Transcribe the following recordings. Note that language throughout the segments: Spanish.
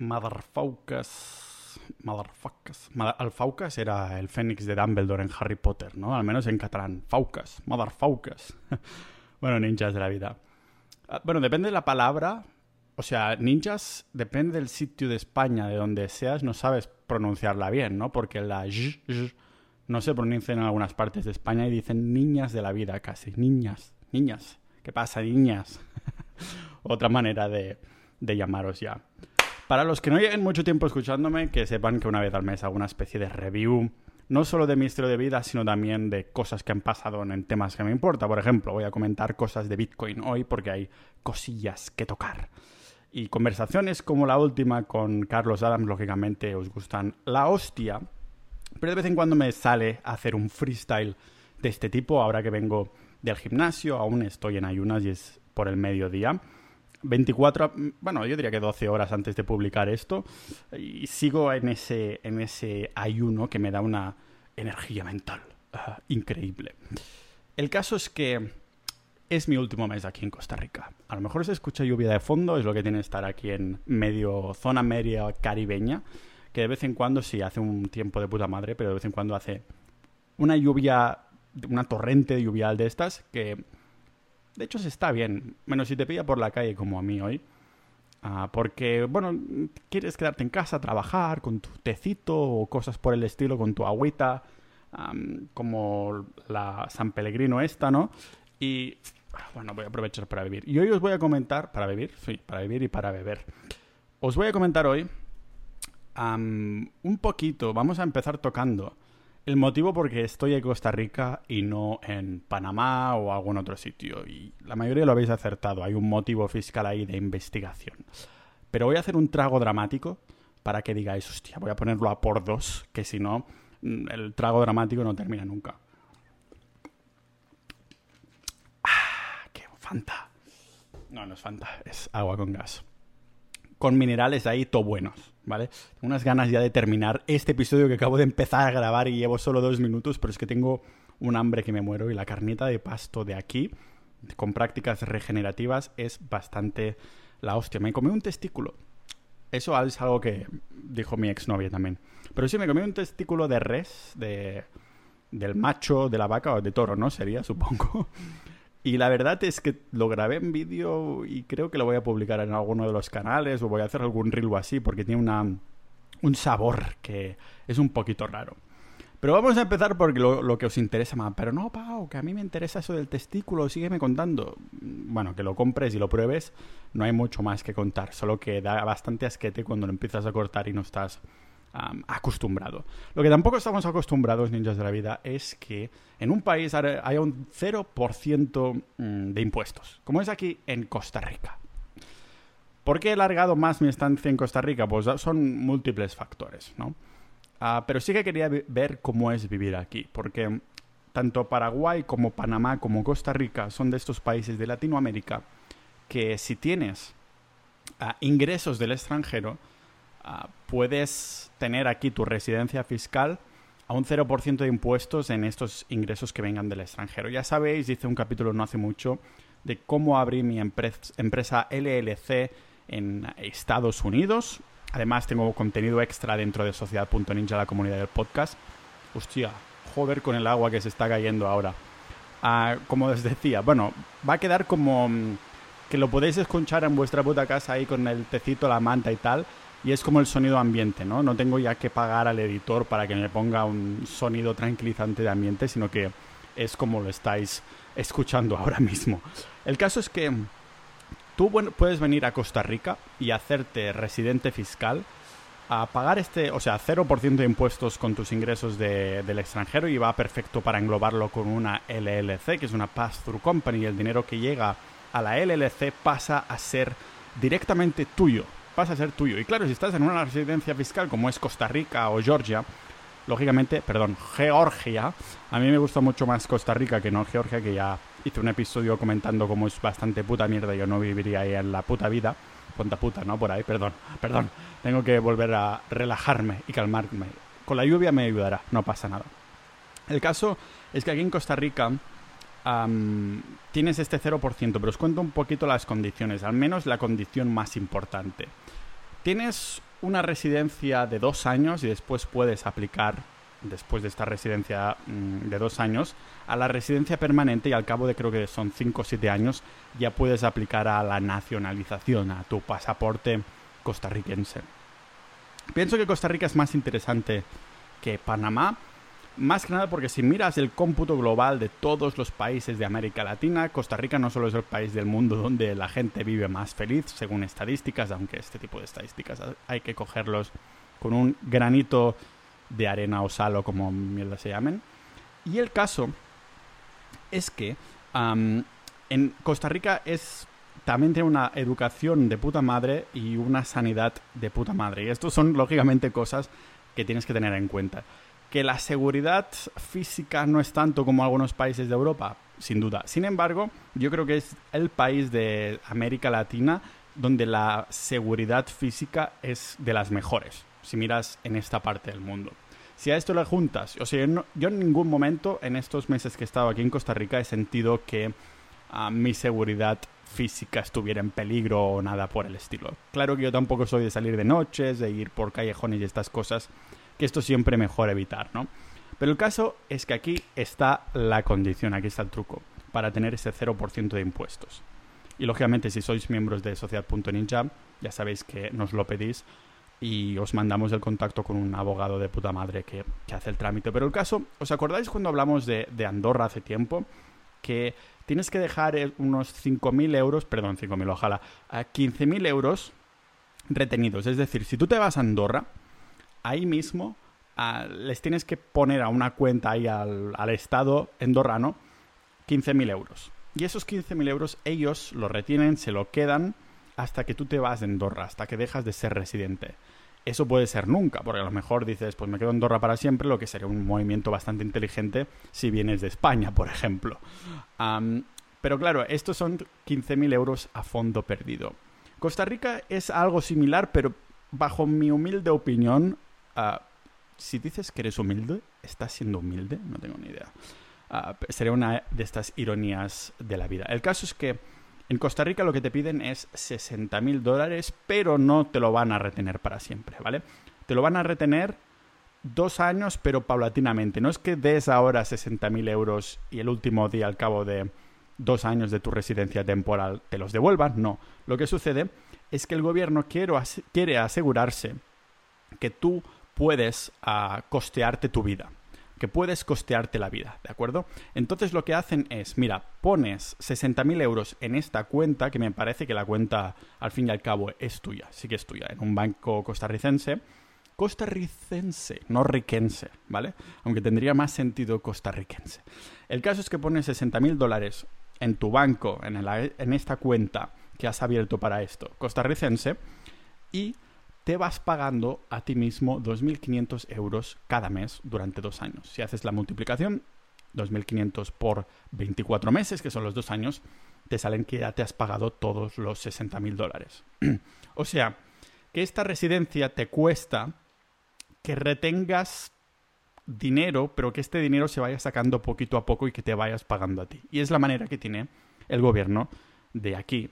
Motherfuckers. Motherfuckers. Ma- El Faucas era el fénix de Dumbledore en Harry Potter, ¿no? Al menos en catalán. Faucas. Motherfuckers. bueno, ninjas de la vida. Ah, Bueno, depende de la palabra. O sea, ninjas, depende del sitio de España, de donde seas, no sabes pronunciarla bien, ¿no? Porque la j, j no se pronuncia en algunas partes de España y dicen niñas de la vida casi. Niñas, niñas. ¿Qué pasa, niñas? Otra manera de, de llamaros ya. Para los que no lleven mucho tiempo escuchándome, que sepan que una vez al mes hago una especie de review, no solo de mi estilo de vida, sino también de cosas que han pasado en temas que me importa. Por ejemplo, voy a comentar cosas de Bitcoin hoy porque hay cosillas que tocar. Y conversaciones como la última con Carlos Adams, lógicamente, os gustan la hostia. Pero de vez en cuando me sale hacer un freestyle de este tipo, ahora que vengo del gimnasio, aún estoy en ayunas y es por el mediodía. 24, bueno, yo diría que 12 horas antes de publicar esto, y sigo en ese, en ese ayuno que me da una energía mental ah, increíble. El caso es que es mi último mes aquí en Costa Rica. A lo mejor se escucha lluvia de fondo, es lo que tiene estar aquí en medio, zona media caribeña, que de vez en cuando sí hace un tiempo de puta madre, pero de vez en cuando hace una lluvia, una torrente de lluvial de estas que de hecho se está bien, menos si te pilla por la calle como a mí hoy. Ah, porque, bueno, quieres quedarte en casa, trabajar con tu tecito o cosas por el estilo, con tu agüita, como la San Pellegrino esta, ¿no? Y, ah, bueno, voy a aprovechar para vivir. Y hoy os voy a comentar, para vivir, sí, para vivir y para beber. Os voy a comentar hoy un poquito, vamos a empezar tocando el motivo porque estoy en Costa Rica y no en Panamá o algún otro sitio. Y la mayoría lo habéis acertado. Hay un motivo fiscal ahí de investigación. Pero voy a hacer un trago dramático para que digáis, hostia, voy a ponerlo a por dos, que si no, mm, el trago dramático no termina nunca. ¡Ah! ¡Qué Fanta! No, no es Fanta, es agua con gas con minerales ahí to buenos, ¿vale? Tengo unas ganas ya de terminar este episodio que acabo de empezar a grabar y llevo solo dos minutos, pero es que tengo un hambre que me muero y la carnita de pasto de aquí, con prácticas regenerativas, es bastante la hostia. Me comí un testículo. Eso es algo que dijo mi exnovia también. Pero sí, me comí un testículo de res, de, del macho, de la vaca o de toro, ¿no? Sería, supongo. Y la verdad es que lo grabé en vídeo y creo que lo voy a publicar en alguno de los canales o voy a hacer algún reel o así porque tiene una, un sabor que es un poquito raro. Pero vamos a empezar lo, lo, que os interesa más. Pero no, Pau, que a mí me interesa eso del testículo, sígueme contando. Bueno, que lo compres y lo pruebes, no hay mucho más que contar, solo que da bastante asquete cuando lo empiezas a cortar y no estás um, acostumbrado. Lo que tampoco estamos acostumbrados, ninjas de la vida, es que en un país haya un 0% de impuestos, como es aquí en Costa Rica. ¿Por qué he alargado más mi estancia en Costa Rica? Pues son múltiples factores, ¿no? Uh, pero sí que quería ver cómo es vivir aquí, porque tanto Paraguay como Panamá como Costa Rica son de estos países de Latinoamérica que si tienes uh, ingresos del extranjero, uh, puedes tener aquí tu residencia fiscal a un 0% de impuestos en estos ingresos que vengan del extranjero. Ya sabéis, hice un capítulo no hace mucho de cómo abrí mi empresa, LLC en Estados Unidos. Además, tengo contenido extra dentro de Sociedad.ninja, la comunidad del podcast. Hostia, joder con el agua que se está cayendo ahora. Uh, como os decía, bueno, va a quedar como um, que lo podéis escuchar en vuestra puta casa ahí con el tecito, la manta y tal. Y es como el sonido ambiente, ¿no? No tengo ya que pagar al editor para que me ponga un sonido tranquilizante de ambiente, sino que es como lo estáis escuchando ahora mismo. El caso es que tú puedes venir a Costa Rica y hacerte residente fiscal a pagar este, o sea, 0% de impuestos con tus ingresos de, del extranjero y va perfecto para englobarlo con una LLC, que es una pass-through company, y el dinero que llega a la LLC pasa a ser directamente tuyo, pasa a ser tuyo. Y claro, si estás en una residencia fiscal como es Costa Rica o Georgia, lógicamente, perdón, Georgia, a mí me gusta mucho más Costa Rica que no Georgia, que ya hice un episodio comentando cómo es bastante puta mierda, yo no viviría ahí en la puta vida. Ponta puta, ¿no? Por ahí, perdón, perdón. Tengo que volver a relajarme y calmarme. Con la lluvia me ayudará, no pasa nada. El caso es que aquí en Costa Rica tienes este 0%, pero os cuento un poquito las condiciones, al menos la condición más importante. Tienes una residencia de dos años y después puedes aplicar, después de esta residencia mm, de dos años, a la residencia permanente y al cabo de creo que son cinco o siete años ya puedes aplicar a la nacionalización, a tu pasaporte costarricense. Pienso que Costa Rica es más interesante que Panamá, más que nada porque si miras el cómputo global de todos los países de América Latina, Costa Rica no solo es el país del mundo donde la gente vive más feliz, según estadísticas, aunque este tipo de estadísticas hay que cogerlos con un granito de arena o sal o como mierda se llamen. Y el caso es que en Costa Rica es también tiene una educación de puta madre y una sanidad de puta madre. Y estos son, lógicamente, cosas que tienes que tener en cuenta. Que la seguridad física no es tanto como algunos países de Europa, sin duda. Sin embargo, yo creo que es el país de América Latina donde la seguridad física es de las mejores, si miras en esta parte del mundo. Si a esto le juntas, o sea, yo, en ningún momento en estos meses que he estado aquí en Costa Rica he sentido que ah, mi seguridad física estuviera en peligro o nada por el estilo. Claro que yo tampoco soy de salir de noches, de ir por callejones y estas cosas, que esto siempre mejor evitar, ¿no? Pero el caso es que aquí está la condición, aquí está el truco, para tener ese 0% de impuestos. Y lógicamente si sois miembros de Sociedad.ninja, ya sabéis que nos lo pedís y os mandamos el contacto con un abogado de puta madre que, hace el trámite. Pero el caso, ¿os acordáis cuando hablamos de, de Andorra hace tiempo? Que tienes que dejar eh, unos 5.000 euros, perdón, 5.000 ojalá, a 15.000 euros retenidos. Es decir, si tú te vas a Andorra, ahí mismo les tienes que poner a una cuenta ahí al, al Estado andorrano 15.000 euros. Y esos 15.000 euros ellos lo retienen, se lo quedan hasta que tú te vas de Andorra, hasta que dejas de ser residente. Eso puede ser nunca, porque a lo mejor dices, pues me quedo en Andorra para siempre, lo que sería un movimiento bastante inteligente si vienes de España, por ejemplo. pero claro, estos son 15.000 euros a fondo perdido. Costa Rica es algo similar, pero bajo mi humilde opinión, ah, si dices que eres humilde, ¿estás siendo humilde? No tengo ni idea. Ah, sería una de estas ironías de la vida. El caso es que en Costa Rica lo que te piden es 60 mil dólares, pero no te lo van a retener para siempre, ¿vale? Te lo van a retener dos años, pero paulatinamente. No es que des ahora 60 mil euros y el último día, al cabo de dos años de tu residencia temporal, te los devuelvan. No. Lo que sucede es que el gobierno quiere asegurarse que tú puedes ah, costearte tu vida que puedes costearte la vida, ¿de acuerdo? Entonces lo que hacen es, mira, pones 60.000 euros en esta cuenta, que me parece que la cuenta al fin y al cabo es tuya, sí que es tuya, en un banco costarricense, costarricense, no riquense, ¿vale? Aunque tendría más sentido costarricense. El caso es que pones 60.000 dólares en tu banco, en, en esta cuenta que has abierto para esto, costarricense, y te vas pagando a ti mismo 2.500 euros cada mes durante dos años. Si haces la multiplicación, 2.500 por 24 meses, que son los dos años, te salen que ya te has pagado todos los 60.000 dólares. o sea, que esta residencia te cuesta que retengas dinero, pero que este dinero se vaya sacando poquito a poco y que te vayas pagando a ti. Y es la manera que tiene el gobierno de aquí,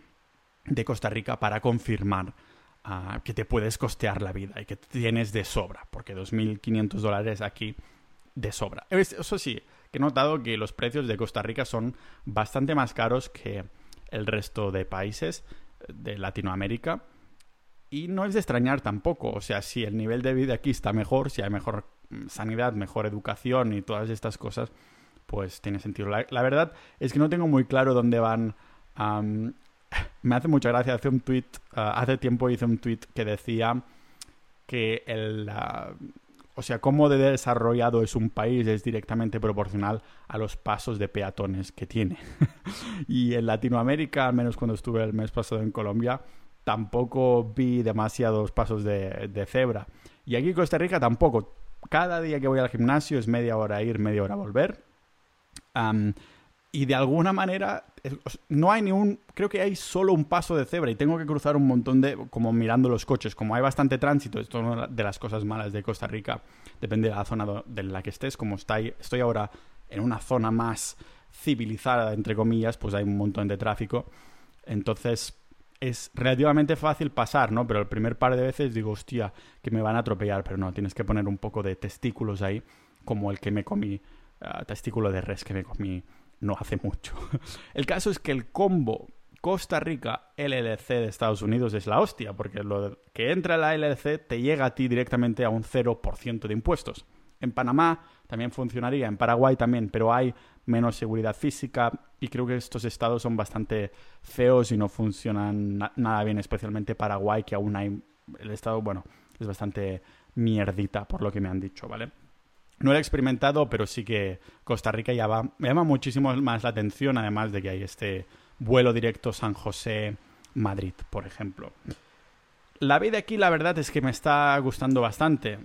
de Costa Rica, para confirmar que te puedes costear la vida y que tienes de sobra, porque 2.500 dólares aquí de sobra. Eso sí, que he notado que los precios de Costa Rica son bastante más caros que el resto de países de Latinoamérica. Y no es de extrañar tampoco, o sea, si el nivel de vida aquí está mejor, si hay mejor mm, sanidad, mejor educación y todas estas cosas, pues tiene sentido. La, verdad es que no tengo muy claro dónde van me hace mucha gracia. Hace un tweet, uh, hace tiempo hice un tweet que decía que el, uh, o sea, cómo de desarrollado es un país es directamente proporcional a los pasos de peatones que tiene. y en Latinoamérica, al menos cuando estuve el mes pasado en Colombia, tampoco vi demasiados pasos de, de cebra. Y aquí en Costa Rica tampoco. Cada día que voy al gimnasio es media hora ir, media hora volver. Y de alguna manera no hay ni un, creo que hay solo un paso de cebra y tengo que cruzar un montón de, como mirando los coches, como hay bastante tránsito, esto es una de las cosas malas de Costa Rica, depende de la zona de la que estés, como estoy, estoy ahora en una zona más civilizada, entre comillas, pues hay un montón de tráfico, entonces es relativamente fácil pasar, ¿no? Pero el primer par de veces digo, hostia, que me van a atropellar, pero no, tienes que poner un poco de testículos ahí, como el que me comí, uh, testículo de res que me comí no hace mucho. el caso es que el combo Costa Rica LLC de Estados Unidos es la hostia, porque lo que entra en la LLC te llega a ti directamente a un 0% de impuestos. En Panamá también funcionaría, en Paraguay también, pero hay menos seguridad física y creo que estos estados son bastante feos y no funcionan nada bien, especialmente Paraguay, que aún hay el estado, bueno, es bastante mierdita por lo que me han dicho, ¿vale? No lo he experimentado, pero sí que Costa Rica me llama muchísimo más la atención, además de que hay este vuelo directo San José-Madrid, por ejemplo. La vida aquí, la verdad, es que me está gustando bastante.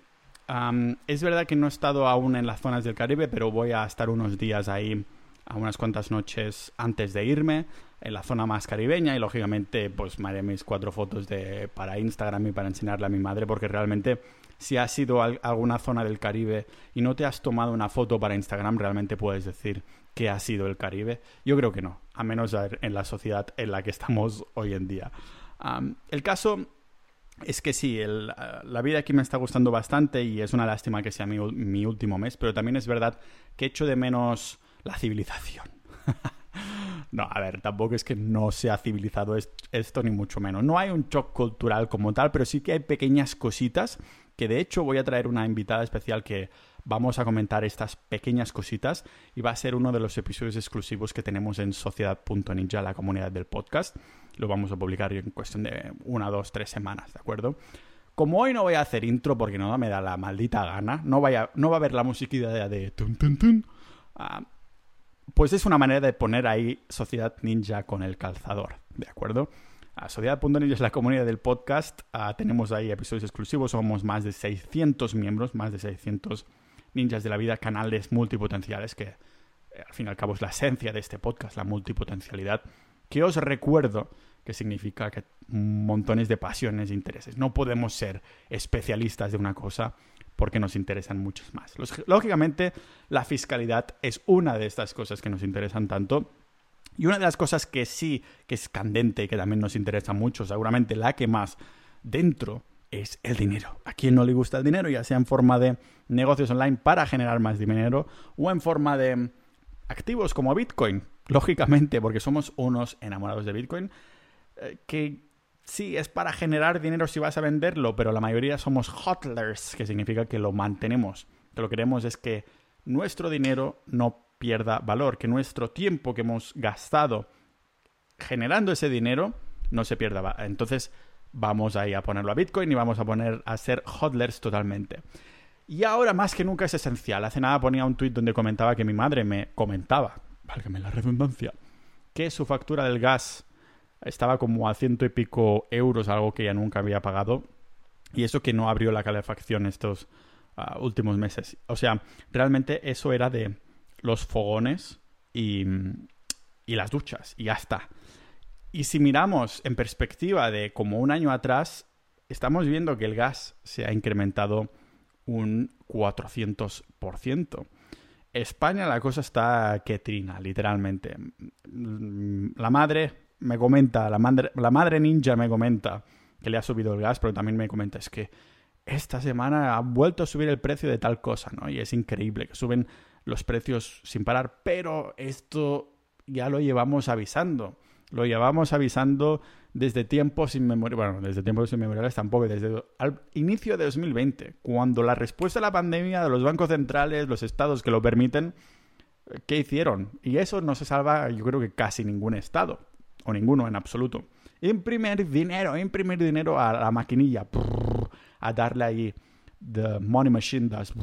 es verdad que no he estado aún en las zonas del Caribe, pero voy a estar unos días ahí, a unas cuantas noches antes de irme, en la zona más caribeña y lógicamente pues me haré mis cuatro fotos de, para Instagram y para enseñarle a mi madre porque realmente si has ido a alguna zona del Caribe y no te has tomado una foto para Instagram, realmente puedes decir que ha sido el Caribe. Yo creo que no, a menos en la sociedad en la que estamos hoy en día. el caso es que sí, la vida aquí me está gustando bastante y es una lástima que sea mi, último mes, pero también es verdad que echo de menos la civilización. No, a ver, tampoco es que no sea civilizado esto, ni mucho menos. No hay un shock cultural como tal, pero sí que hay pequeñas cositas que de hecho voy a traer una invitada especial que vamos a comentar estas pequeñas cositas y va a ser uno de los episodios exclusivos que tenemos en Sociedad.ninja, la comunidad del podcast. Lo vamos a publicar en cuestión de una, dos, tres semanas, ¿de acuerdo? Como hoy no voy a hacer intro porque no me da la maldita gana, no, vaya, no va a haber la musiquita de, tun, tun, tun, uh, pues es una manera de poner ahí Sociedad Ninja con el calzador, ¿de acuerdo? A Sociedad.ninja es la comunidad del podcast. Ah, tenemos ahí episodios exclusivos. Somos más de 600 miembros, más de 600 ninjas de la vida, canales multipotenciales, que eh, al fin y al cabo es la esencia de este podcast, la multipotencialidad. Que os recuerdo que significa que montones de pasiones e intereses. No podemos ser especialistas de una cosa porque nos interesan muchos más. Lógicamente, la fiscalidad es una de estas cosas que nos interesan tanto. Y una de las cosas que sí, que es candente, que también nos interesa mucho, seguramente la que más dentro es el dinero. ¿A quién no le gusta el dinero? Ya sea en forma de negocios online para generar más dinero o en forma de activos como Bitcoin. Lógicamente, porque somos unos enamorados de Bitcoin, eh, que sí, es para generar dinero si vas a venderlo, pero la mayoría somos hodlers, que significa que lo mantenemos. Que lo que queremos es que nuestro dinero no pierda valor, que nuestro tiempo que hemos gastado generando ese dinero no se pierda. Entonces vamos ahí a ponerlo a Bitcoin y vamos a poner a ser hodlers totalmente. Y ahora más que nunca es esencial. Hace nada ponía un tweet donde comentaba que mi madre me comentaba, válgame la redundancia, que su factura del gas estaba como a ciento y pico euros, algo que ya nunca había pagado. Y eso que no abrió la calefacción estos ah, últimos meses. O sea, realmente eso era de los fogones y, y las duchas. Y ya está. Y si miramos en perspectiva de como un año atrás, estamos viendo que el gas se ha incrementado un 400%. España la cosa está que trina, literalmente. La madre me comenta, la madre, la madre ninja me comenta que le ha subido el gas, pero también me comenta es que esta semana ha vuelto a subir el precio de tal cosa, ¿no? Y es increíble que suben los precios sin parar, pero esto ya lo llevamos avisando. Lo llevamos avisando desde tiempos inmemoriales, bueno, desde tiempos inmemoriales tampoco, desde el inicio de 2020, cuando la respuesta a la pandemia de los bancos centrales, los estados que lo permiten, ¿qué hicieron? Y eso no se salva, yo creo que casi ningún estado o ninguno en absoluto. Imprimir dinero, imprimir dinero a la maquinilla, a darle ahí the money machine das,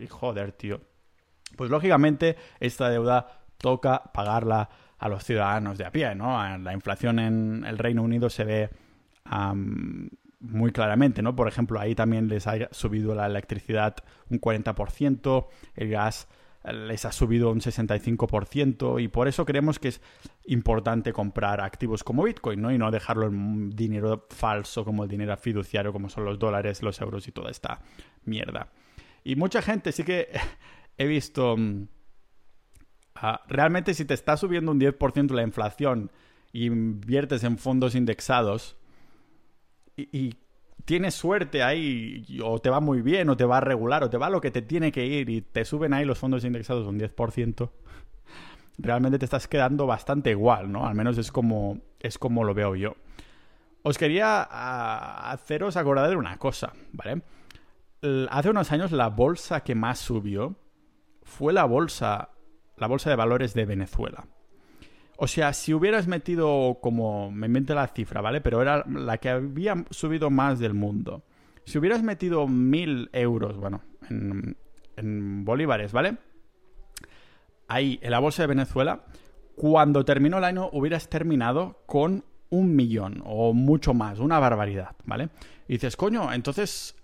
y joder, tío. Pues lógicamente esta deuda toca pagarla a los ciudadanos de a pie, ¿no? La inflación en el Reino Unido se ve muy claramente, ¿no? Por ejemplo, ahí también les ha subido la electricidad un 40%, el gas les ha subido un 65% y por eso creemos que es importante comprar activos como Bitcoin, ¿no? Y no dejarlo en dinero falso como el dinero fiduciario, como son los dólares, los euros y toda esta mierda. Y mucha gente sí que he visto... Mm, ah, realmente si te está subiendo un 10% la inflación y inviertes en fondos indexados y, tienes suerte ahí, o te va muy bien, o te va a regular, o te va lo que te tiene que ir y te suben ahí los fondos indexados un 10%, realmente te estás quedando bastante igual, ¿no? Al menos es como, es como lo veo yo. Os quería haceros acordar de una cosa, ¿vale? Hace unos años la bolsa que más subió fue la bolsa, la bolsa de valores de Venezuela. O sea, si hubieras metido como, me invento la cifra, ¿vale? Pero era la que había subido más del mundo. Si hubieras metido mil euros, bueno, en, en bolívares, ¿vale? Ahí, en la bolsa de Venezuela, cuando terminó el año hubieras terminado con un millón o mucho más, una barbaridad, ¿vale? Y dices, coño, entonces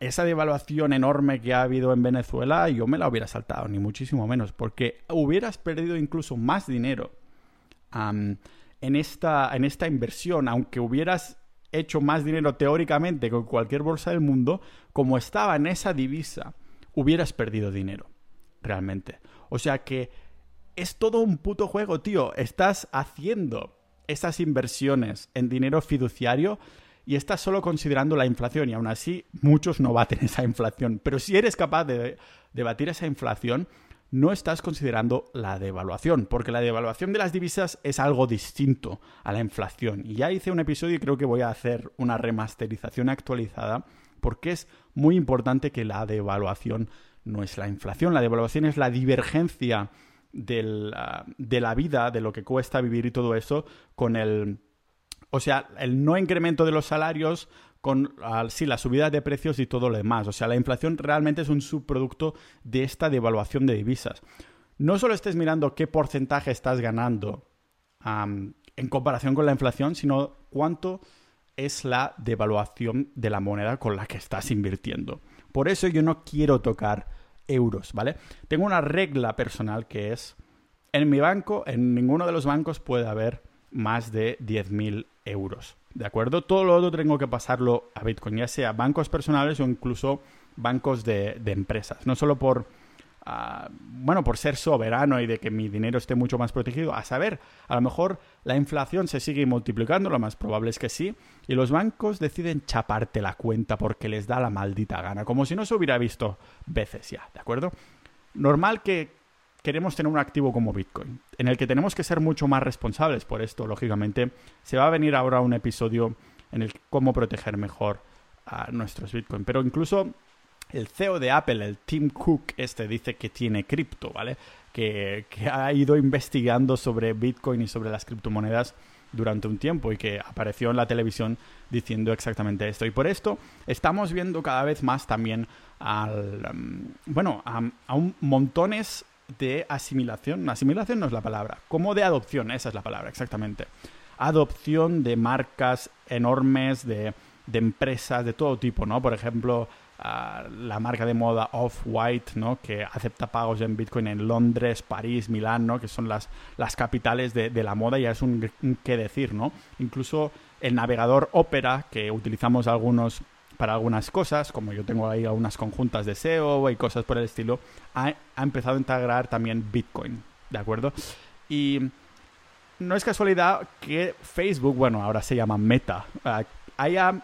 esa devaluación enorme que ha habido en Venezuela yo me la hubiera saltado, ni muchísimo menos, porque hubieras perdido incluso más dinero en, esta, en esta inversión, aunque hubieras hecho más dinero teóricamente con cualquier bolsa del mundo, como estaba en esa divisa, hubieras perdido dinero, realmente. O sea que es todo un puto juego, tío. Estás haciendo esas inversiones en dinero fiduciario y estás solo considerando la inflación y aún así muchos no baten esa inflación. Pero si eres capaz de, batir esa inflación, no estás considerando la devaluación, porque la devaluación de las divisas es algo distinto a la inflación. Y ya hice un episodio y creo que voy a hacer una remasterización actualizada, porque es muy importante que la devaluación no es la inflación, la devaluación es la divergencia Ah, de la vida, de lo que cuesta vivir y todo eso, con el... O sea, el no incremento de los salarios con ah, sí, la subida de precios y todo lo demás. O sea, la inflación realmente es un subproducto de esta devaluación de divisas. No solo estés mirando qué porcentaje estás ganando en comparación con la inflación, sino cuánto es la devaluación de la moneda con la que estás invirtiendo. Por eso yo no quiero tocar euros, ¿vale? Tengo una regla personal que es, en mi banco, en ninguno de los bancos puede haber más de 10.000 euros, ¿de acuerdo? Todo lo otro tengo que pasarlo a Bitcoin, ya sea bancos personales o incluso bancos de, empresas, no solo por bueno, por ser soberano y de que mi dinero esté mucho más protegido. A saber, a lo mejor la inflación se sigue multiplicando, lo más probable es que sí, y los bancos deciden chaparte la cuenta porque les da la maldita gana, como si no se hubiera visto veces ya, ¿de acuerdo? Normal que queremos tener un activo como Bitcoin, en el que tenemos que ser mucho más responsables por esto, lógicamente. Se va a venir ahora un episodio en el que cómo proteger mejor a nuestros Bitcoin, pero incluso el CEO de Apple, el Tim Cook, este dice que tiene cripto, ¿vale? Que, ha ido investigando sobre Bitcoin y sobre las criptomonedas durante un tiempo y que apareció en la televisión diciendo exactamente esto. Y por esto estamos viendo cada vez más también al, um, bueno, a, a un montones de asimilación. Asimilación no es la palabra, como de adopción, esa es la palabra, exactamente. Adopción de marcas enormes, de, de empresas de todo tipo, ¿no? Por ejemplo, la marca de moda Off-White, ¿no? que acepta pagos en Bitcoin en Londres, París, Milán, ¿no? que son las, las capitales de, la moda, ya es un, qué decir, ¿no? Incluso el navegador Opera, que utilizamos algunos para algunas cosas, como yo tengo ahí algunas conjuntas de SEO y cosas por el estilo, ha, empezado a integrar también Bitcoin, ¿de acuerdo? Y no es casualidad que Facebook, bueno, ahora se llama Meta, uh, haya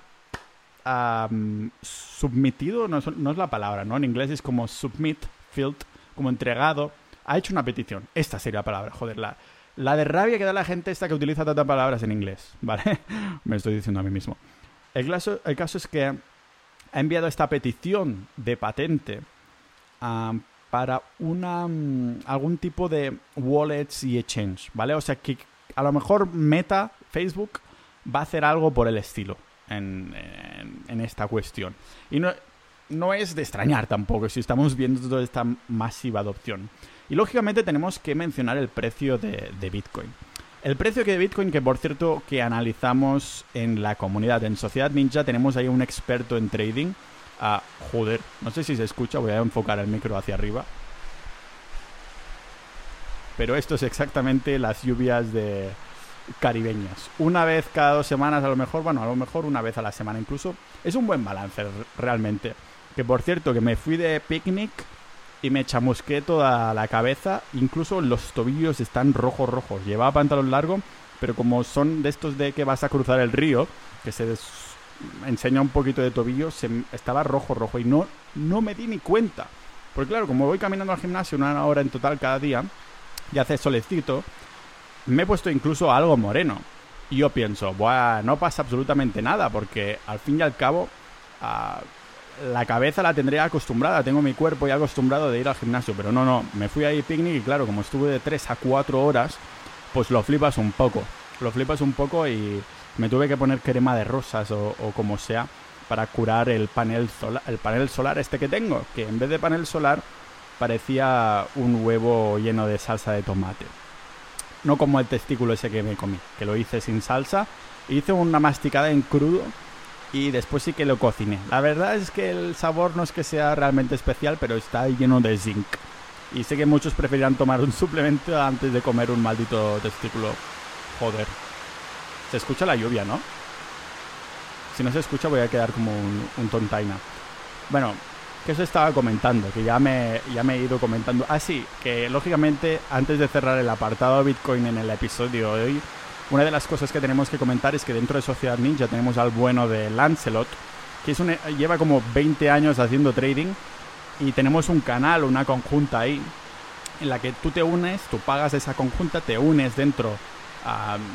submitido, no es, la palabra, ¿no? En inglés es como submit, field, como entregado, ha hecho una petición. Esta sería la palabra, joder, la, la de rabia que da la gente esta que utiliza tantas palabras en inglés, ¿vale? Me estoy diciendo a mí mismo. El caso, es que ha enviado esta petición de patente para una, mm, algún tipo de wallets y exchange, ¿vale? O sea que a lo mejor Meta, Facebook, va a hacer algo por el estilo en, esta cuestión. Y no es de extrañar tampoco si estamos viendo toda esta masiva adopción. Y lógicamente tenemos que mencionar el precio de, Bitcoin. El precio que de Bitcoin, que por cierto que analizamos en la comunidad, en Sociedad Ninja, tenemos ahí un experto en trading. Ah, joder, no sé si se escucha, voy a enfocar el micro hacia arriba. Pero esto es exactamente las lluvias de, caribeñas. Una vez cada dos semanas, a lo mejor, bueno, a lo mejor una vez a la semana incluso. Es un buen balance realmente. Que por cierto, que me fui de picnic y me chamusqué toda la cabeza. Incluso los tobillos están rojos, rojos. Llevaba pantalón largo pero como son de estos de que vas a cruzar el río, que se enseña un poquito de tobillo, se estaba rojo, rojo, y no, no me di ni cuenta. Porque claro, como voy caminando al gimnasio una hora en total cada día, y hace solecito, me he puesto incluso algo moreno. Y yo pienso, Buah, no pasa absolutamente nada, porque al fin y al cabo, ah, la cabeza la tendré acostumbrada, tengo mi cuerpo ya acostumbrado de ir al gimnasio, pero no, no, me fui ahí picnic y claro, como estuve de 3 a 4 horas, pues lo flipas un poco, lo flipas un poco y me tuve que poner crema de rosas o, como sea para curar el panel, solar, el panel solar este que tengo, que en vez de panel solar parecía un huevo lleno de salsa de tomate. No como el testículo ese que me comí, que lo hice sin salsa, hice una masticada en crudo y después sí que lo cociné. La verdad es que el sabor no es que sea realmente especial, pero está lleno de zinc. Y sé que muchos preferirán tomar un suplemento antes de comer un maldito testículo. Joder. Se escucha la lluvia, ¿no? Si no se escucha voy a quedar como un, tontaina. Bueno, que eso estaba comentando, que ya me, ya me he ido comentando. Ah, sí, que lógicamente antes de cerrar el apartado Bitcoin en el episodio de hoy, una de las cosas que tenemos que comentar es que dentro de Sociedad Ninja tenemos al bueno de Lancelot, que es lleva como 20 años haciendo trading y tenemos un canal, una conjunta ahí, en la que tú te unes, tú pagas esa conjunta, te unes dentro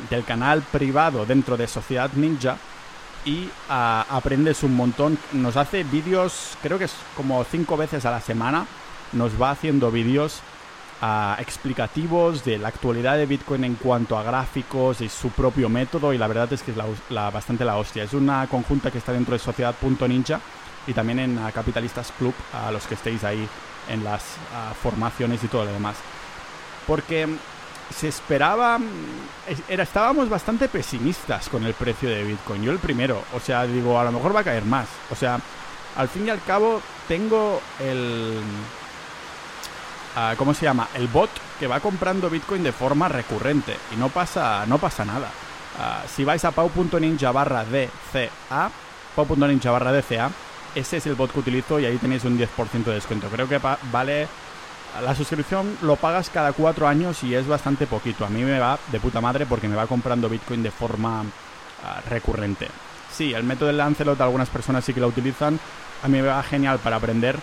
del canal privado dentro de Sociedad Ninja y aprendes un montón. Nos hace vídeos, creo que es como cinco veces a la semana, nos va haciendo vídeos explicativos de la actualidad de Bitcoin en cuanto a gráficos y su propio método y la verdad es que es la, bastante la hostia. Es una conjunta que está dentro de Sociedad.ninja y también en Capitalistas Club, a los que estéis ahí en las formaciones y todo lo demás. Porque se esperaba, era, estábamos bastante pesimistas con el precio de Bitcoin. Yo el primero, o sea, digo, a lo mejor va a caer más. O sea, al fin y al cabo tengo el ¿cómo se llama? El bot que va comprando Bitcoin de forma recurrente y no pasa, no pasa nada. Ah, si vais a pau.ninja barra DCA, pau.ninja barra DCA, ese es el bot que utilizo y ahí tenéis un 10% de descuento. Creo que vale... La suscripción lo pagas cada cuatro años y es bastante poquito. A mí me va de puta madre porque me va comprando Bitcoin de forma ah, recurrente. Sí, el método de Lancelot algunas personas sí que lo utilizan. A mí me va genial para aprender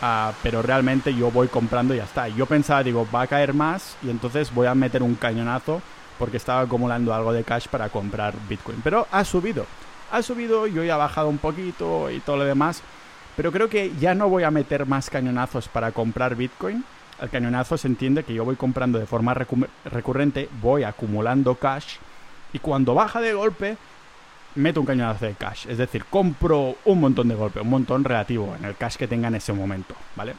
Ah, pero realmente yo voy comprando y ya está. Yo pensaba, digo, va a caer más y entonces voy a meter un cañonazo porque estaba acumulando algo de cash para comprar Bitcoin. Pero ha subido, ha subido, yo ya he bajado un poquito y todo lo demás. Pero creo que ya no voy a meter más cañonazos para comprar Bitcoin. El cañonazo se entiende que yo voy comprando de forma recurrente, voy acumulando cash y cuando baja de golpe meto un cañonazo de cash. Es decir, compro un montón de golpe, un montón relativo en el cash que tenga en ese momento, ¿vale?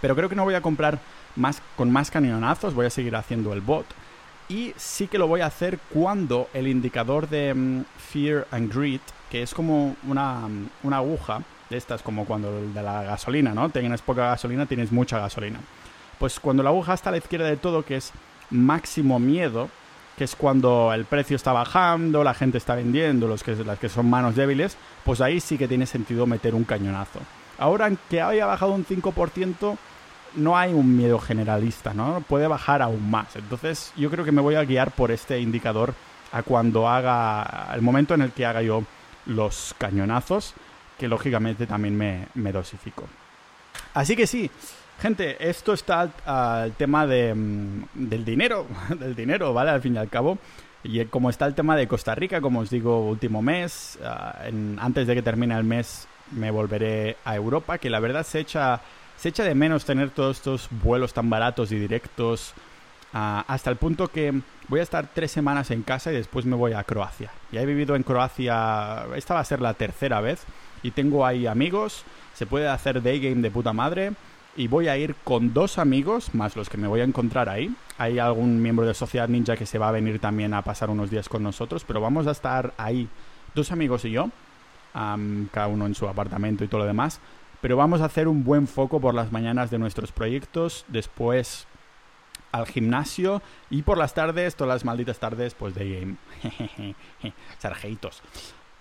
Pero creo que no voy a comprar más con más cañonazos, voy a seguir haciendo el bot. Y sí que lo voy a hacer cuando el indicador de mm, Fear and Greed, que es como una, mm, una aguja, de estas como cuando el de la gasolina, ¿no? Tienes poca gasolina, tienes mucha gasolina. Pues cuando la aguja está a la izquierda de todo, que es máximo miedo, que es cuando el precio está bajando, la gente está vendiendo, los que, las que son manos débiles, pues ahí sí que tiene sentido meter un cañonazo. Ahora, que haya bajado un 5%, no hay un miedo generalista, ¿no? Puede bajar aún más. Entonces, yo creo que me voy a guiar por este indicador a cuando haga, el momento en el que haga yo los cañonazos, que lógicamente también me, me dosifico. Así que sí, Gente, esto está al tema de, mm, del dinero, del dinero, ¿vale? Al fin y al cabo. Y como está el tema de Costa Rica, como os digo, último mes, ah, antes de que termine el mes me volveré a Europa, que la verdad se echa, se echa de menos tener todos estos vuelos tan baratos y directos, ah, hasta el punto que voy a estar tres semanas en casa y después me voy a Croacia. Ya he vivido en Croacia, esta va a ser la tercera vez, y tengo ahí amigos, se puede hacer day game de puta madre y voy a ir con dos amigos, más los que me voy a encontrar ahí. Hay algún miembro de Sociedad Ninja que se va a venir también a pasar unos días con nosotros, pero vamos a estar ahí, dos amigos y yo, cada uno en su apartamento y todo lo demás. Pero vamos a hacer un buen foco por las mañanas de nuestros proyectos, después al gimnasio y por las tardes, todas las malditas tardes, pues de game. Sargeitos.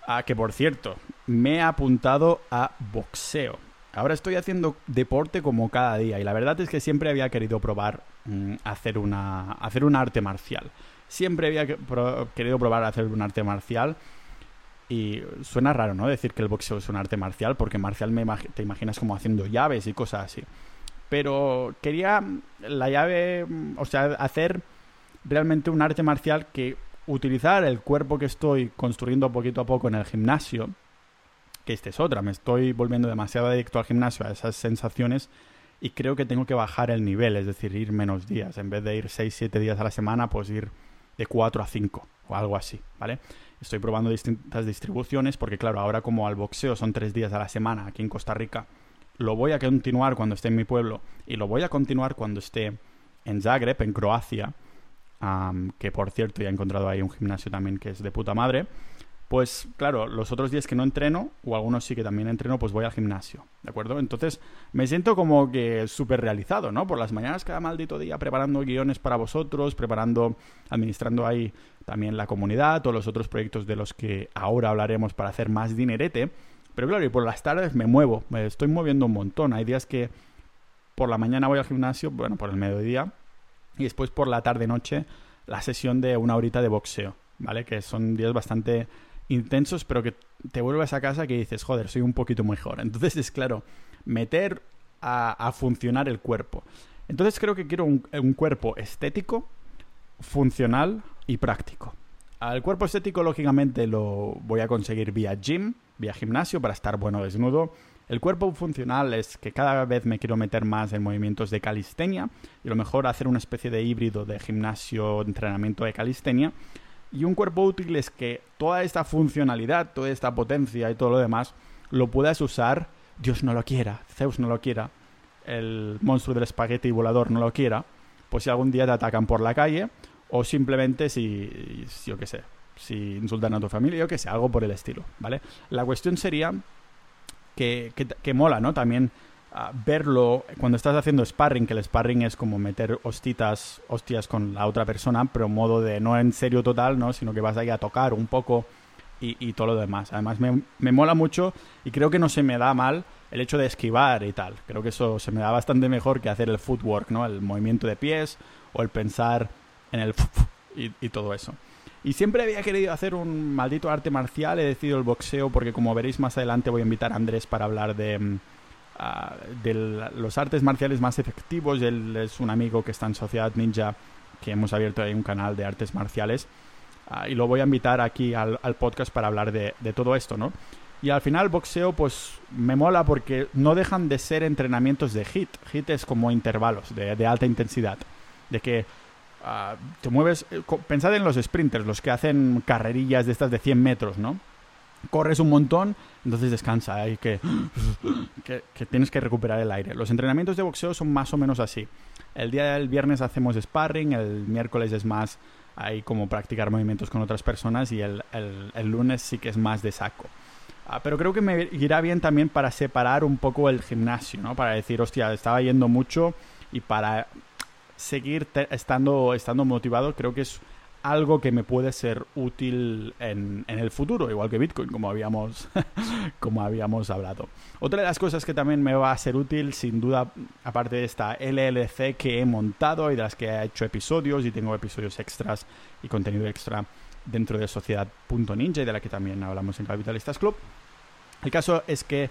Ah, que por cierto, me he apuntado a boxeo. Ahora estoy haciendo deporte como cada día y la verdad es que siempre había querido probar mm, hacer, una, hacer un arte marcial. siempre había querido probar hacer un arte marcial. Y suena raro, ¿no? Decir que el boxeo es un arte marcial, porque marcial me te imaginas como haciendo llaves y cosas así. Pero quería la llave, o sea, hacer realmente un arte marcial que utilizar el cuerpo que estoy construyendo poquito a poco en el gimnasio, que esta es otra, me estoy volviendo demasiado adicto al gimnasio, a esas sensaciones, y creo que tengo que bajar el nivel, es decir, ir menos días. En vez de ir 6-7 días a la semana, pues ir de 4 a 5 o algo así, ¿vale? Estoy probando distintas distribuciones porque, claro, ahora como al boxeo son 3 días a la semana aquí en Costa Rica, lo voy a continuar cuando esté en mi pueblo y lo voy a continuar cuando esté en Zagreb, en Croacia, que por cierto ya he encontrado ahí un gimnasio también que es de puta madre. Pues claro, los otros días que no entreno, o algunos sí que también entreno, pues voy al gimnasio, ¿de acuerdo? Entonces me siento como que súper realizado, ¿no? Por las mañanas cada maldito día preparando guiones para vosotros, preparando, administrando ahí también la comunidad o los otros proyectos de los que ahora hablaremos para hacer más dinerete. Pero claro, y por las tardes me muevo, me estoy moviendo un montón. Hay días que por la mañana voy al gimnasio, bueno, por el mediodía, y después por la tarde-noche la sesión de una horita de boxeo, ¿vale? Que son días bastante intensos, pero que te vuelves a casa que dices, joder, soy un poquito mejor. Entonces es claro, meter a, funcionar el cuerpo. Entonces creo que quiero un, cuerpo estético, funcional y práctico. Al cuerpo estético, lógicamente, lo voy a conseguir vía gym, vía gimnasio, para estar bueno desnudo. El cuerpo funcional es que cada vez me quiero meter más en movimientos de calistenia y a lo mejor hacer una especie de híbrido de gimnasio, entrenamiento de calistenia. Y un cuerpo útil es que toda esta funcionalidad, toda esta potencia y todo lo demás lo puedas usar, Dios no lo quiera, Zeus no lo quiera, el monstruo del espagueti volador no lo quiera, pues si algún día te atacan por la calle o simplemente si, yo qué sé, si insultan a tu familia, yo qué sé, algo por el estilo, ¿vale? La cuestión sería que, que, que mola, ¿no? También verlo cuando estás haciendo sparring, que el sparring es como meter hostitas, hostias con la otra persona, pero modo de no en serio total, ¿no? Sino que vas ahí a tocar un poco y, todo lo demás. Además me, me, mola mucho y creo que no se me da mal el hecho de esquivar y tal. Creo que eso se me da bastante mejor que hacer el footwork, ¿no? El movimiento de pies o el pensar en el y, y todo eso. Y siempre había querido hacer un maldito arte marcial, he decidido el boxeo porque como veréis más adelante voy a invitar a Andrés para hablar de mm, de los artes marciales más efectivos. Él es un amigo que está en Sociedad Ninja, que hemos abierto ahí un canal de artes marciales. Ah, y lo voy a invitar aquí al, podcast para hablar de, todo esto, ¿no? Y al final boxeo pues me mola porque no dejan de ser entrenamientos de HIT. HIT es como intervalos de, alta intensidad. De que ah, te mueves... Eh, pensad en los sprinters, los que hacen carrerillas de estas de 100 metros, ¿no? Corres un montón, entonces descansa, hay que, que, tienes que recuperar el aire. Los entrenamientos de boxeo son más o menos así. El día del viernes hacemos sparring, el miércoles es más ahí como practicar movimientos con otras personas y el, el, lunes sí que es más de saco. Ah, pero creo que me irá bien también para separar un poco el gimnasio, ¿no? Para decir, hostia, estaba yendo mucho y para seguir estando, estando motivado creo que es algo que me puede ser útil en, el futuro, igual que Bitcoin, como habíamos, como habíamos hablado. Otra de las cosas que también me va a ser útil, sin duda, aparte de esta LLC que he montado y de las que he hecho episodios y tengo episodios extras y contenido extra dentro de Sociedad.ninja y de la que también hablamos en Capitalistas Club. El caso es que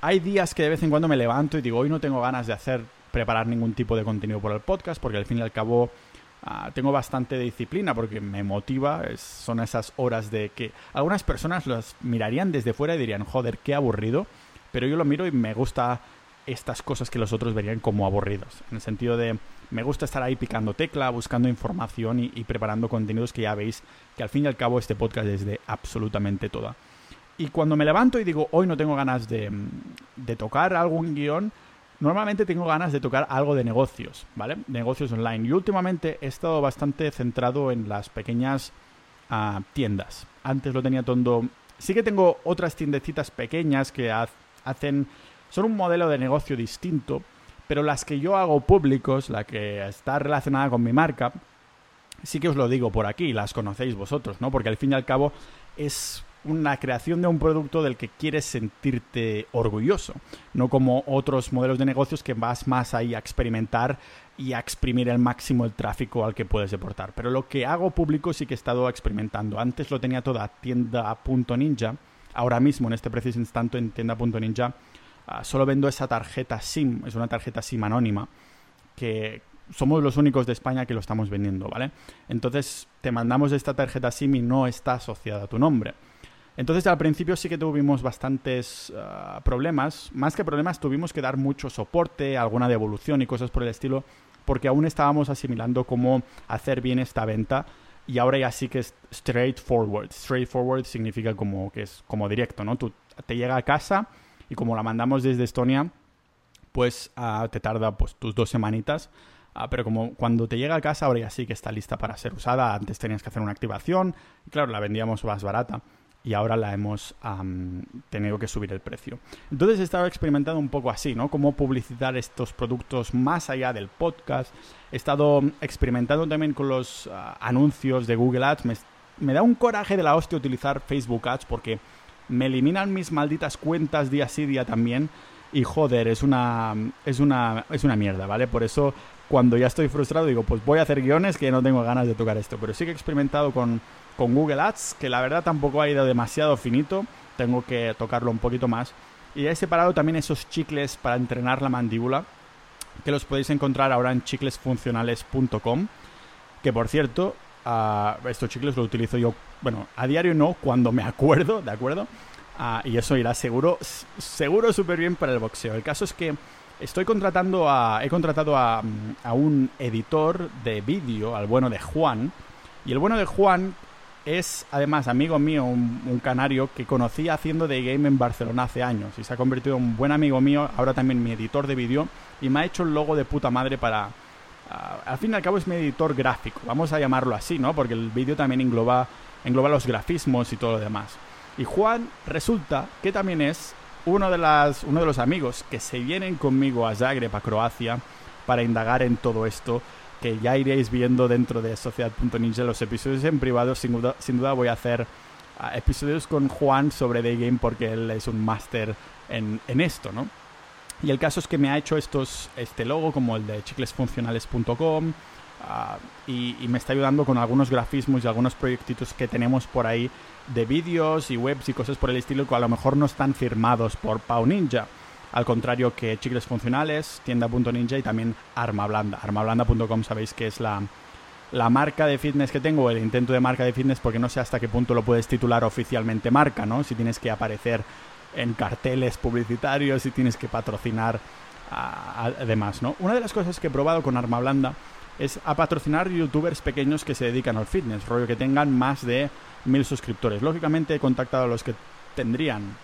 hay días que de vez en cuando me levanto y digo, hoy no tengo ganas de hacer, preparar ningún tipo de contenido por el podcast, porque al fin y al cabo Ah, tengo bastante disciplina porque me motiva. son esas horas de que algunas personas las mirarían desde fuera y dirían, joder, qué aburrido. Pero yo lo miro y me gusta estas cosas que los otros verían como aburridos. En el sentido de, me gusta estar ahí picando tecla, buscando información y, preparando contenidos que ya veis que al fin y al cabo este podcast es de absolutamente toda. Y cuando me levanto y digo, hoy no tengo ganas de, de tocar algún guion, Normalmente tengo ganas de tocar algo de negocios, ¿vale? Negocios online. Y últimamente he estado bastante centrado en las pequeñas ah, tiendas. Antes lo tenía todo... Sí que tengo otras tiendecitas pequeñas que hacen... Son un modelo de negocio distinto, pero las que yo hago públicos, la que está relacionada con mi marca, sí que os lo digo por aquí, las conocéis vosotros, ¿no? Porque al fin y al cabo es una creación de un producto del que quieres sentirte orgulloso, no como otros modelos de negocios que vas más ahí a experimentar y a exprimir el máximo el tráfico al que puedes deportar. Pero lo que hago público sí que he estado experimentando. Antes lo tenía toda tienda.ninja. Ahora mismo, en este preciso instante, en tienda.ninja, uh, solo vendo esa tarjeta SIM. Es una tarjeta SIM anónima que somos los únicos de España que lo estamos vendiendo, ¿vale? Entonces te mandamos esta tarjeta SIM y no está asociada a tu nombre. Entonces al principio sí que tuvimos bastantes uh, problemas, más que problemas tuvimos que dar mucho soporte, alguna devolución y cosas por el estilo, porque aún estábamos asimilando cómo hacer bien esta venta y ahora ya sí que es straightforward. Straightforward significa como que es como directo, ¿no? Te llega a casa y como la mandamos desde Estonia, pues uh, te tarda pues tus dos semanitas. Uh, pero como cuando te llega a casa ahora ya sí que está lista para ser usada, antes tenías que hacer una activación y claro, la vendíamos más barata y ahora la hemos tenido que subir el precio. Entonces he estado experimentando un poco así, ¿no? Cómo publicitar estos productos más allá del podcast. He estado experimentando también con los uh, anuncios de Google Ads. Me, me, da un coraje de la hostia utilizar Facebook Ads porque me eliminan mis malditas cuentas día sí día también. Y joder, es una, es una, es una mierda, ¿vale? Por eso cuando ya estoy frustrado digo, pues voy a hacer guiones que no tengo ganas de tocar esto. Pero sí que he experimentado con con Google Ads, que la verdad tampoco ha ido demasiado finito, tengo que tocarlo un poquito más. Y he separado también esos chicles para entrenar la mandíbula, que los podéis encontrar ahora en chiclesfuncionales.com, que por cierto, uh, estos chicles los utilizo yo, bueno, a diario no, cuando me acuerdo, ¿de acuerdo? Uh, y eso irá seguro, seguro súper bien para el boxeo. El caso es que estoy contratando a, he contratado a, a un editor de vídeo, al bueno de Juan, y el bueno de Juan es además amigo mío, un, canario que conocí haciendo de game en Barcelona hace años y se ha convertido en un buen amigo mío, ahora también mi editor de vídeo y me ha hecho el logo de puta madre para... Al fin y al cabo es mi editor gráfico, vamos a llamarlo así, ¿no? Porque el vídeo también engloba, engloba los grafismos y todo lo demás. Y Juan resulta que también es uno de, las, uno de los amigos que se vienen conmigo a Zagreb, a Croacia, para indagar en todo esto que ya iréis viendo dentro de Sociedad.ninja los episodios en privado. Sin duda, sin duda voy a hacer uh, episodios con Juan sobre The Game porque él es un máster en, en, esto, ¿no? Y el caso es que me ha hecho estos, este logo como el de chiclesfuncionales.com y, y, me está ayudando con algunos grafismos y algunos proyectitos que tenemos por ahí de vídeos y webs y cosas por el estilo que a lo mejor no están firmados por Pau Ninja al contrario que Chicles Funcionales, tienda.ninja y también Arma Blanda. Armablanda.com sabéis que es la, la marca de fitness que tengo, el intento de marca de fitness, porque no sé hasta qué punto lo puedes titular oficialmente marca, ¿no? Si tienes que aparecer en carteles publicitarios, si tienes que patrocinar además, ¿no? Una de las cosas que he probado con Arma Blanda es a patrocinar youtubers pequeños que se dedican al fitness, rollo que tengan más de mil suscriptores. Lógicamente he contactado a los que tendrían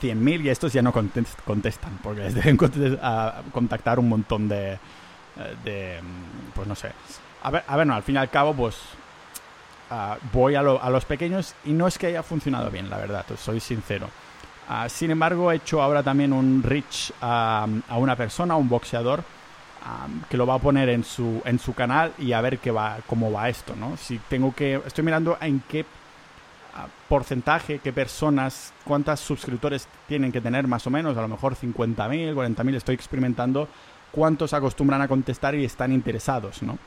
100.000 y estos ya no contestan, porque les deben contactar un montón de, eh, de, mm, Pues no sé. A ver, a ver no, al fin y al cabo, pues uh, voy a, lo, a, los pequeños y no es que haya funcionado bien, la verdad, soy sincero. Uh, sin embargo, he hecho ahora también un reach a, a una persona, un boxeador, que lo va a poner en su, en su canal y a ver qué va, cómo va esto, ¿no? Si tengo que... Estoy mirando en qué porcentaje, qué personas, cuántas suscriptores tienen que tener más o menos, a lo mejor 50.000, 40.000, estoy experimentando cuántos acostumbran a contestar y están interesados, ¿no?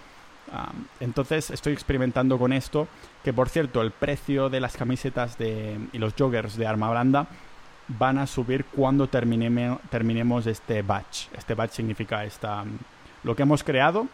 entonces estoy experimentando con esto, que por cierto el precio de las camisetas de, y los joggers de arma blanda van a subir cuando terminemos este batch. Este batch significa esta, lo que hemos creado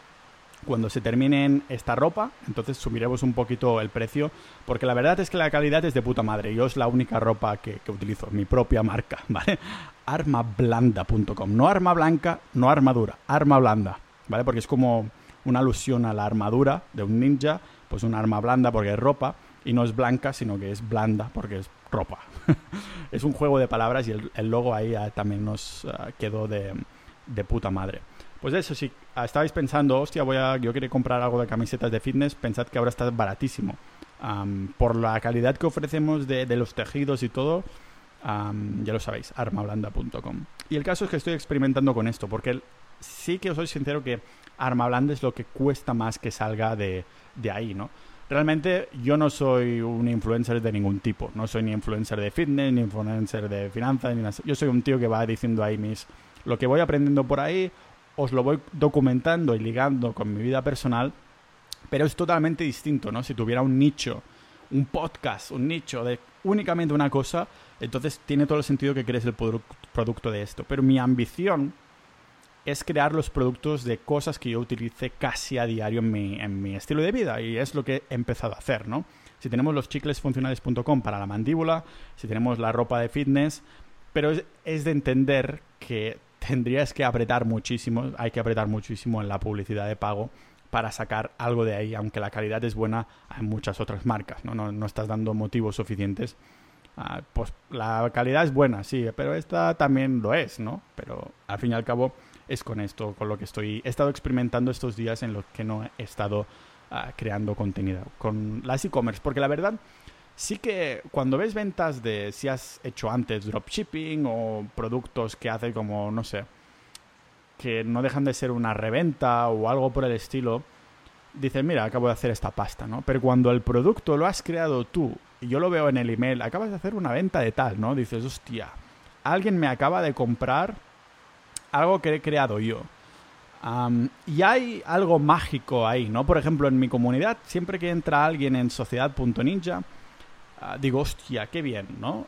cuando se termine esta ropa, entonces subiremos un poquito el precio, porque la verdad es que la calidad es de puta madre. Yo es la única ropa que, utilizo, mi propia marca, ¿vale? Armablanda.com. No arma blanca, no armadura, arma blanda, ¿vale? Porque es como una alusión a la armadura de un ninja, pues una arma blanda porque es ropa, y no es blanca, sino que es blanda porque es ropa. es un juego de palabras y el, logo ahí también nos ah, quedó de, puta madre. Pues eso, si estabais pensando, hostia, voy a, yo quiero comprar algo de camisetas de fitness, pensad que ahora está baratísimo. por la calidad que ofrecemos de, los tejidos y todo, ya lo sabéis, armablanda.com. Y el caso es que estoy experimentando con esto, porque sí que os soy sincero que Armablanda es lo que cuesta más que salga de, de ahí, ¿no? Realmente yo no soy un influencer de ningún tipo, no soy ni influencer de fitness, ni influencer de finanzas, ni nada. Yo soy un tío que va diciendo ahí mis lo que voy aprendiendo por ahí os lo voy documentando y ligando con mi vida personal, pero es totalmente distinto, ¿no? Si tuviera un nicho, un podcast, un nicho de únicamente una cosa, entonces tiene todo el sentido que crees el producto de esto. Pero mi ambición es crear los productos de cosas que yo utilice casi a diario en mi, en mi estilo de vida y es lo que he empezado a hacer, ¿no? Si tenemos los chiclesfuncionales.com para la mandíbula, si tenemos la ropa de fitness, pero es, de entender que tendrías que apretar muchísimo, hay que apretar muchísimo en la publicidad de pago para sacar algo de ahí, aunque la calidad es buena, hay muchas otras marcas, ¿no? No, no estás dando motivos suficientes. Ah, pues la calidad es buena, sí, pero esta también lo es, ¿no? Pero al fin y al cabo es con esto, con lo que estoy, he estado experimentando estos días en los que no he estado ah, creando contenido con las e-commerce, porque la verdad sí que cuando ves ventas de si has hecho antes dropshipping o productos que hace como, no sé, que no dejan de ser una reventa o algo por el estilo, dices, mira, acabo de hacer esta pasta, ¿no? Pero cuando el producto lo has creado tú, y yo lo veo en el email, acabas de hacer una venta de tal, ¿no? Dices, hostia, alguien me acaba de comprar algo que he creado yo. y hay algo mágico ahí, ¿no? Por ejemplo, en mi comunidad, siempre que entra alguien en sociedad.ninja, uh, digo, hostia, qué bien, ¿no?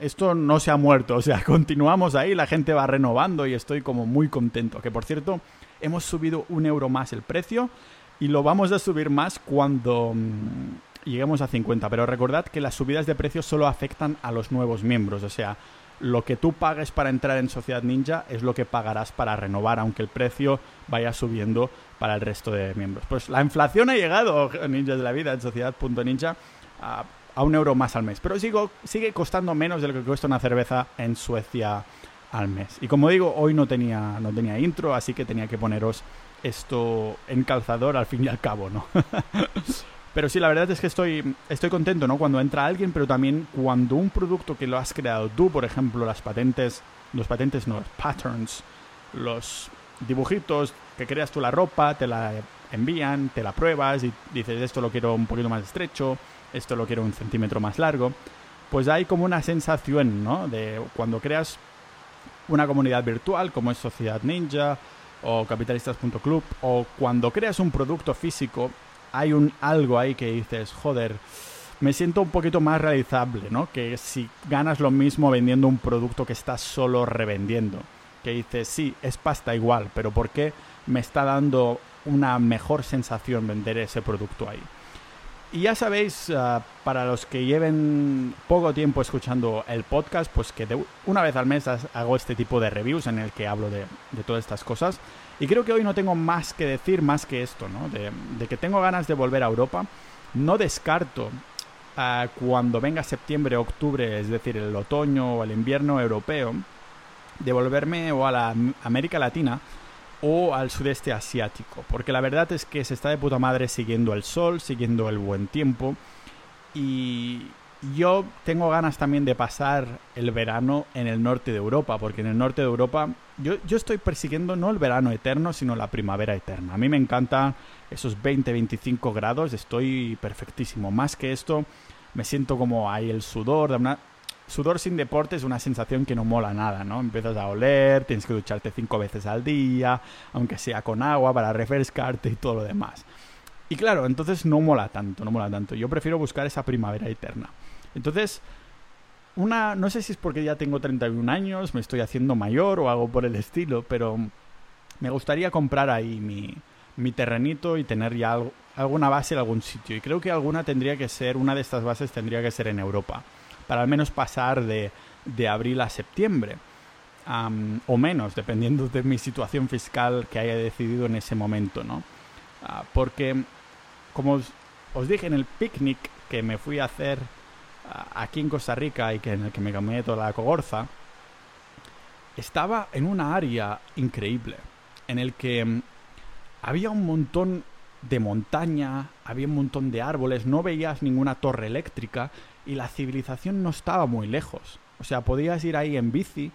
esto no se ha muerto, o sea, continuamos ahí, la gente va renovando y estoy como muy contento. Que por cierto, hemos subido un euro más el precio y lo vamos a subir más cuando mm, lleguemos a 50. Pero recordad que las subidas de precios solo afectan a los nuevos miembros, o sea, lo que tú pagues para entrar en Sociedad Ninja es lo que pagarás para renovar, aunque el precio vaya subiendo para el resto de miembros. Pues la inflación ha llegado, Ninjas de la Vida, en Sociedad.ninja, a, a un euro más al mes. Pero sigo, sigue costando menos de lo que cuesta una cerveza en Suecia al mes. Y como digo, hoy no tenía, no tenía intro, así que tenía que poneros esto en calzador al fin y al cabo, ¿no? Pero sí, la verdad es que estoy, estoy contento, ¿no? Cuando entra alguien, pero también cuando un producto que lo has creado tú, por ejemplo, las patentes, los patentes no, los patterns, los dibujitos que creas tú la ropa, te la envían, te la pruebas y dices, esto lo quiero un poquito más estrecho, esto lo quiero un centímetro más largo. Pues hay como una sensación, ¿no? De cuando creas una comunidad virtual como es Sociedad Ninja o capitalistas.club o cuando creas un producto físico hay un algo ahí que dices, joder, me siento un poquito más realizable, ¿no? Que si ganas lo mismo vendiendo un producto que estás solo revendiendo. Que dices, sí, es pasta igual, pero ¿por qué me está dando una mejor sensación vender ese producto ahí? Y ya sabéis, ah, para los que lleven poco tiempo escuchando el podcast, pues que una vez al mes hago este tipo de reviews en el que hablo de, de todas estas cosas. Y creo que hoy no tengo más que decir más que esto, ¿no? De, que tengo ganas de volver a Europa. No descarto uh, cuando venga septiembre, octubre, es decir, el otoño o el invierno europeo, de volverme o a la América Latina o al sudeste asiático. Porque la verdad es que se está de puta madre siguiendo el sol, siguiendo el buen tiempo. Y, yo tengo ganas también de pasar el verano en el norte de Europa, porque en el norte de Europa yo, yo estoy persiguiendo no el verano eterno, sino la primavera eterna. A mí me encantan esos 20-25 grados, estoy perfectísimo. Más que esto, me siento como hay el sudor, una... Sudor sin deporte es una sensación que no mola nada, ¿no? Empiezas a oler, tienes que ducharte cinco veces al día, aunque sea con agua para refrescarte y todo lo demás. Y claro, entonces no mola tanto, no mola tanto. Yo prefiero buscar esa primavera eterna. Entonces, una, no sé si es porque ya tengo 31 años, me estoy haciendo mayor o algo por el estilo, pero me gustaría comprar ahí mi, mi terrenito y tener ya alguna base en algún sitio. Y creo que alguna tendría que ser, una de estas bases tendría que ser en Europa, para al menos pasar de, de abril a septiembre. o menos, dependiendo de mi situación fiscal que haya decidido en ese momento, ¿no? Ah, porque, como os, dije en el picnic que me fui a hacer aquí en Costa Rica y que en el que me cambié toda la cogorza, estaba en una área increíble, en el que mm, había un montón de montaña, había un montón de árboles, no veías ninguna torre eléctrica y la civilización no estaba muy lejos. O sea, podías ir ahí en bici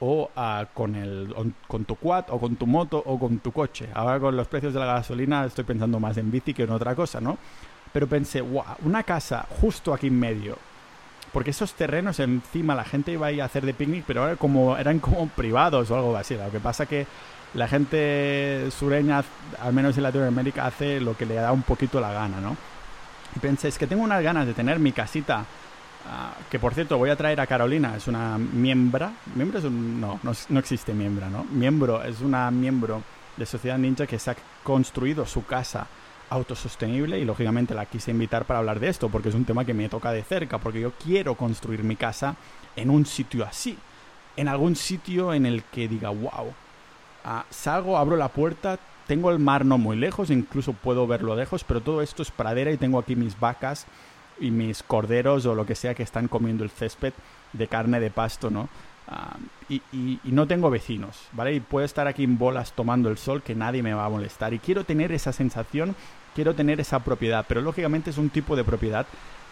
o ah, con, el, con tu quad o con tu moto o con tu coche. Ahora con los precios de la gasolina estoy pensando más en bici que en otra cosa, ¿no? Pero pensé, wow, una casa justo aquí en medio. Porque esos terrenos encima la gente iba a ir a hacer de picnic, pero ahora como, eran como privados o algo así. Lo que pasa que la gente sureña, al menos en Latinoamérica, hace lo que le da un poquito la gana, ¿no? Y pensé, es que tengo unas ganas de tener mi casita, ah, que por cierto voy a traer a Carolina, es una miembra, miembro es un, no, no, no existe miembra, ¿no? Miembro, es una miembro de Sociedad Ninja que se ha construido su casa autosostenible y lógicamente la quise invitar para hablar de esto porque es un tema que me toca de cerca, porque yo quiero construir mi casa en un sitio así, en algún sitio en el que diga, wow, ah, salgo, abro la puerta, tengo el mar no muy lejos, incluso puedo verlo lejos, pero todo esto es pradera y tengo aquí mis vacas y mis corderos o lo que sea que están comiendo el césped de carne de pasto, ¿no? Ah, y, y, no tengo vecinos, ¿vale? Y puedo estar aquí en bolas tomando el sol que nadie me va a molestar. Y quiero tener esa sensación, quiero tener esa propiedad, pero lógicamente es un tipo de propiedad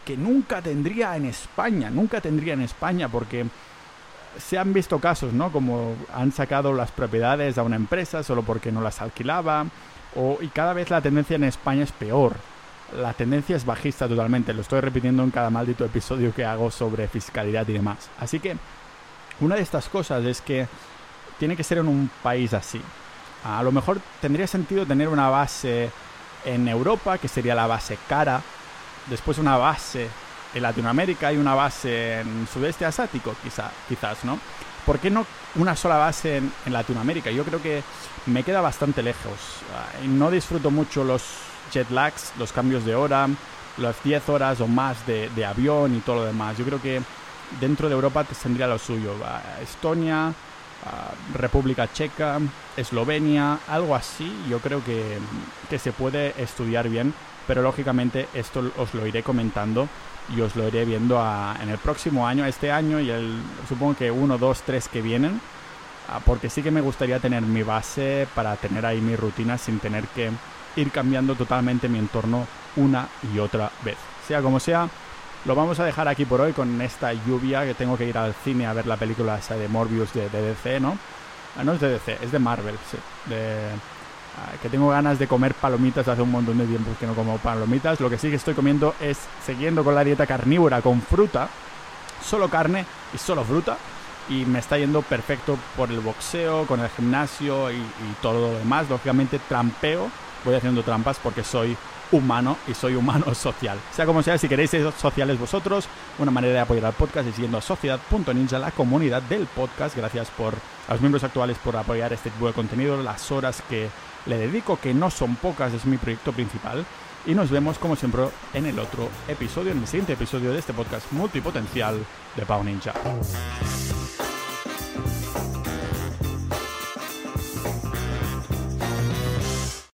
que nunca tendría en España, nunca tendría en España porque se han visto casos, ¿no? Como han sacado las propiedades a una empresa solo porque no las alquilaba. O, y cada vez la tendencia en España es peor. La tendencia es bajista totalmente. Lo estoy repitiendo en cada maldito episodio que hago sobre fiscalidad y demás. Así que una de estas cosas es que tiene que ser en un país así. A lo mejor tendría sentido tener una base en Europa, que sería la base cara. Después una base en Latinoamérica y una base en sudeste asiático, quizá, quizás, ¿no? ¿Por qué no una sola base en, Latinoamérica? Yo creo que me queda bastante lejos. Ah, no disfruto mucho los jet lags, los cambios de hora, las 10 horas o más de, avión y todo lo demás. Yo creo que dentro de Europa tendría lo suyo. Ah, Estonia, República Checa, Eslovenia, algo así, yo creo que, que se puede estudiar bien, pero lógicamente esto os lo iré comentando y os lo iré viendo en el próximo año, este año y el supongo que uno, dos, tres que vienen, ah, porque sí que me gustaría tener mi base para tener ahí mi rutina sin tener que ir cambiando totalmente mi entorno una y otra vez. Sea como sea, lo vamos a dejar aquí por hoy con esta lluvia que tengo que ir al cine a ver la película esa de Morbius de, de DC, ¿no? Ah, no es de DC, es de Marvel, sí. De, que tengo ganas de comer palomitas hace un montón de tiempo que no como palomitas. Lo que sí que estoy comiendo es, siguiendo con la dieta carnívora, con fruta, solo carne y solo fruta. Y me está yendo perfecto por el boxeo, con el gimnasio y, todo lo demás. Lógicamente trampeo, voy haciendo trampas porque soy humano y soy humano social. Sea como sea, si queréis ser sociales vosotros, una manera de apoyar al podcast es siguiendo a sociedad.ninja, la comunidad del podcast. Gracias por a los miembros actuales por apoyar este tipo de contenido, las horas que le dedico, que no son pocas, es mi proyecto principal. Y nos vemos como siempre en el otro episodio, en el siguiente episodio de este podcast multipotencial de Pau Ninja.